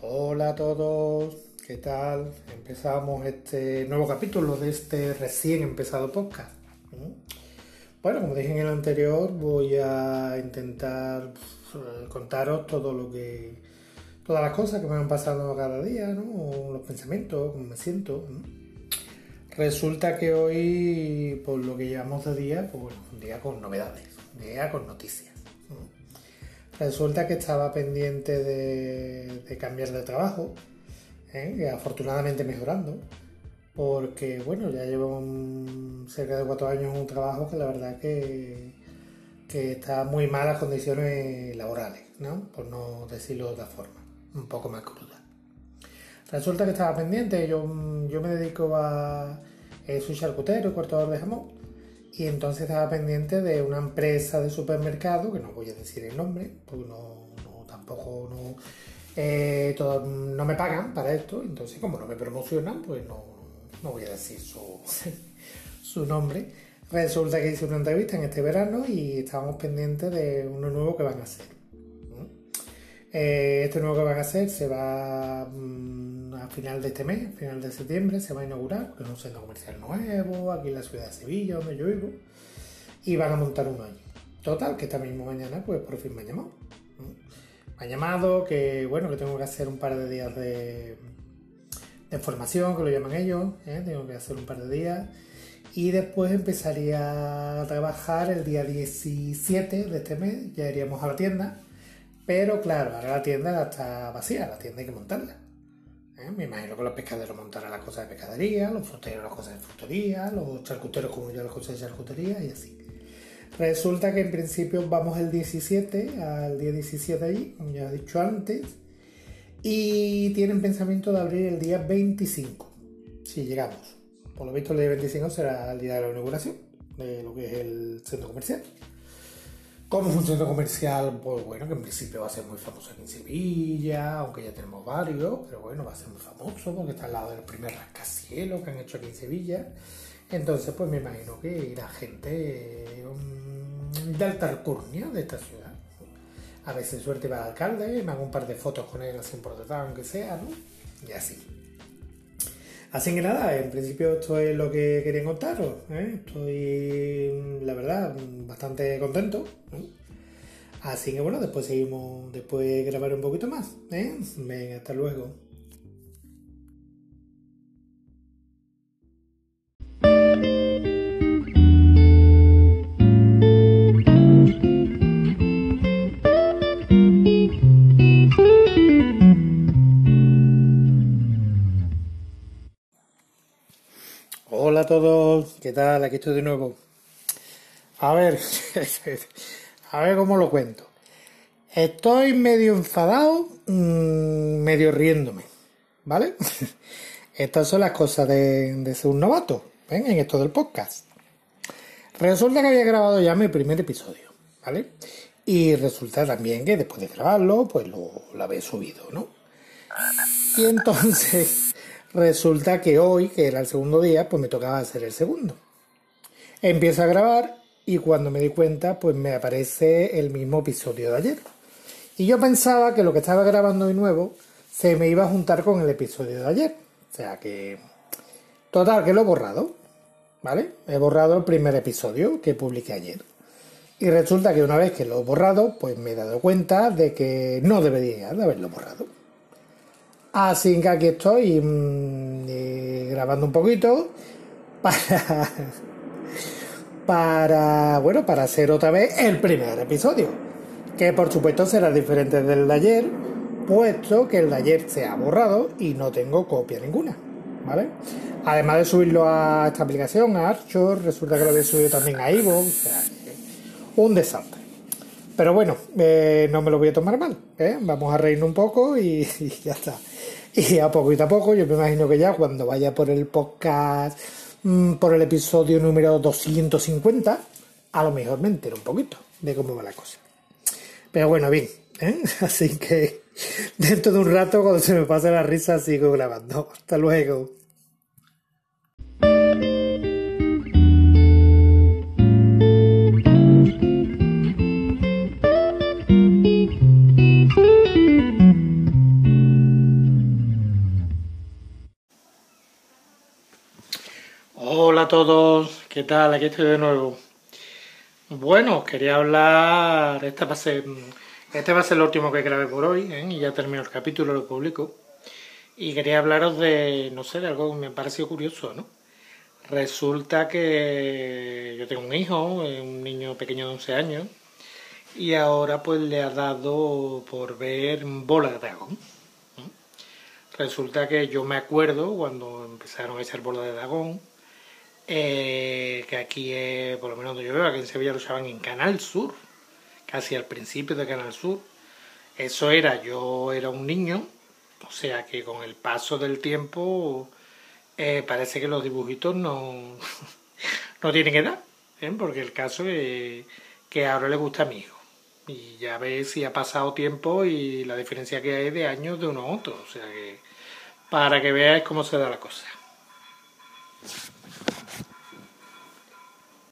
Hola a todos, ¿qué tal? Empezamos este nuevo capítulo de este recién empezado podcast. ¿Mm? Bueno, como dije en el anterior, voy a intentar pues, contaros todo lo que. todas las cosas que me van pasando cada día, ¿no? Los pensamientos, cómo me siento. Resulta que hoy, por lo que llevamos de día, pues un día con novedades, un día con noticias. Resulta que estaba pendiente de, cambiar de trabajo, ¿eh? afortunadamente mejorando, porque bueno, ya llevo cerca de cuatro años en un trabajo que la verdad que, que está muy malas condiciones laborales, ¿no? por no decirlo de otra forma, un poco más cruda. Resulta que estaba pendiente, yo, yo me dedico a... Eh, soy charcutero cortador de jamón y entonces estaba pendiente de una empresa de supermercado, que no voy a decir el nombre, porque no, tampoco no, eh, no me pagan para esto, entonces como no me promocionan, pues no, voy a decir su, su nombre. Resulta que hice una entrevista en este verano y estábamos pendientes de uno nuevo que van a hacer. Eh, este nuevo que van a hacer se va mm, a final de este mes, final de septiembre, se va a inaugurar, porque es un centro comercial nuevo, aquí en la ciudad de Sevilla, donde yo vivo, y van a montar uno allí. Total, que esta misma mañana, pues por fin me han llamado. Me han llamado que, bueno, que tengo que hacer un par de días de, de formación, que lo llaman ellos, ¿eh? tengo que hacer un par de días. Y después empezaría a trabajar el día 17 de este mes, ya iríamos a la tienda pero claro, ahora la tienda está vacía, la tienda hay que montarla. ¿Eh? Me imagino que los pescaderos montarán las cosas de pescadería, los fruteros las cosas de frutería, los charcuteros como yo las cosas de charcutería y así. Resulta que en principio vamos el 17, al día 17 allí, como ya he dicho antes, y tienen pensamiento de abrir el día 25, si llegamos. Por lo visto el día 25 será el día de la inauguración de lo que es el centro comercial. Como un comercial, pues bueno, que en principio va a ser muy famoso aquí en Sevilla, aunque ya tenemos varios, pero bueno, va a ser muy famoso porque está al lado del primer rascacielos que han hecho aquí en Sevilla. Entonces, pues me imagino que irá gente um, de alta alcurnia de esta ciudad. A veces suerte va al alcalde, me hago un par de fotos con él así por detrás, aunque sea, ¿no? Y así. Así que nada, en principio esto es lo que quería contaros. ¿eh? Estoy, la verdad, bastante contento. ¿eh? Así que bueno, después seguimos, después grabaré un poquito más. ¿eh? Venga, hasta luego. Hola a todos, ¿qué tal? Aquí estoy de nuevo. A ver, a ver cómo lo cuento. Estoy medio enfadado, mm, medio riéndome, ¿vale? Estas son las cosas de, ser un novato, ¿ven? En esto del podcast. Resulta que había grabado ya mi primer episodio, ¿vale? Y resulta también que después de grabarlo, pues lo, lo había subido, ¿no? Y entonces Resulta que hoy, que era el segundo día, pues me tocaba hacer el segundo. Empiezo a grabar y cuando me di cuenta, pues me aparece el mismo episodio de ayer. Y yo pensaba que lo que estaba grabando hoy nuevo se me iba a juntar con el episodio de ayer. O sea que... Total, que lo he borrado. ¿Vale? He borrado el primer episodio que publiqué ayer. Y resulta que una vez que lo he borrado, pues me he dado cuenta de que no debería de haberlo borrado. Así que aquí estoy mm, eh, grabando un poquito para, para, bueno, para hacer otra vez el primer episodio. Que por supuesto será diferente del de ayer, puesto que el de ayer se ha borrado y no tengo copia ninguna. ¿Vale? Además de subirlo a esta aplicación, a Archer, resulta que lo había subido también a Ivo, o sea, un desastre. Pero bueno, eh, no me lo voy a tomar mal. ¿eh? Vamos a reírnos un poco y ya está. Y a poco y a poco, yo me imagino que ya cuando vaya por el podcast, mm, por el episodio número 250, a lo mejor me entero un poquito de cómo va la cosa. Pero bueno, bien, ¿eh? así que dentro de un rato, cuando se me pase la risa, sigo grabando. Hasta luego. Todos, ¿qué tal? Aquí estoy de nuevo. Bueno, quería hablar, este va a ser, este va a ser el último que grabé por hoy, ¿eh? y ya termino el capítulo, lo publico. Y quería hablaros de, no sé, de algo que me ha parecido curioso, ¿no? Resulta que yo tengo un hijo, eh, un niño pequeño de 11 años, y ahora pues le ha dado por ver bola de dragón. Resulta que yo me acuerdo cuando empezaron a echar bola de dragón, eh, que aquí, por lo menos donde yo veo, aquí en Sevilla lo usaban en Canal Sur, casi al principio de Canal Sur. Eso era, yo era un niño, o sea que con el paso del tiempo eh, parece que los dibujitos no, no tienen edad, ¿eh? porque el caso es que ahora le gusta a mi hijo. Y ya ves si ha pasado tiempo y la diferencia que hay de años de uno a otro. O sea que para que veáis cómo se da la cosa.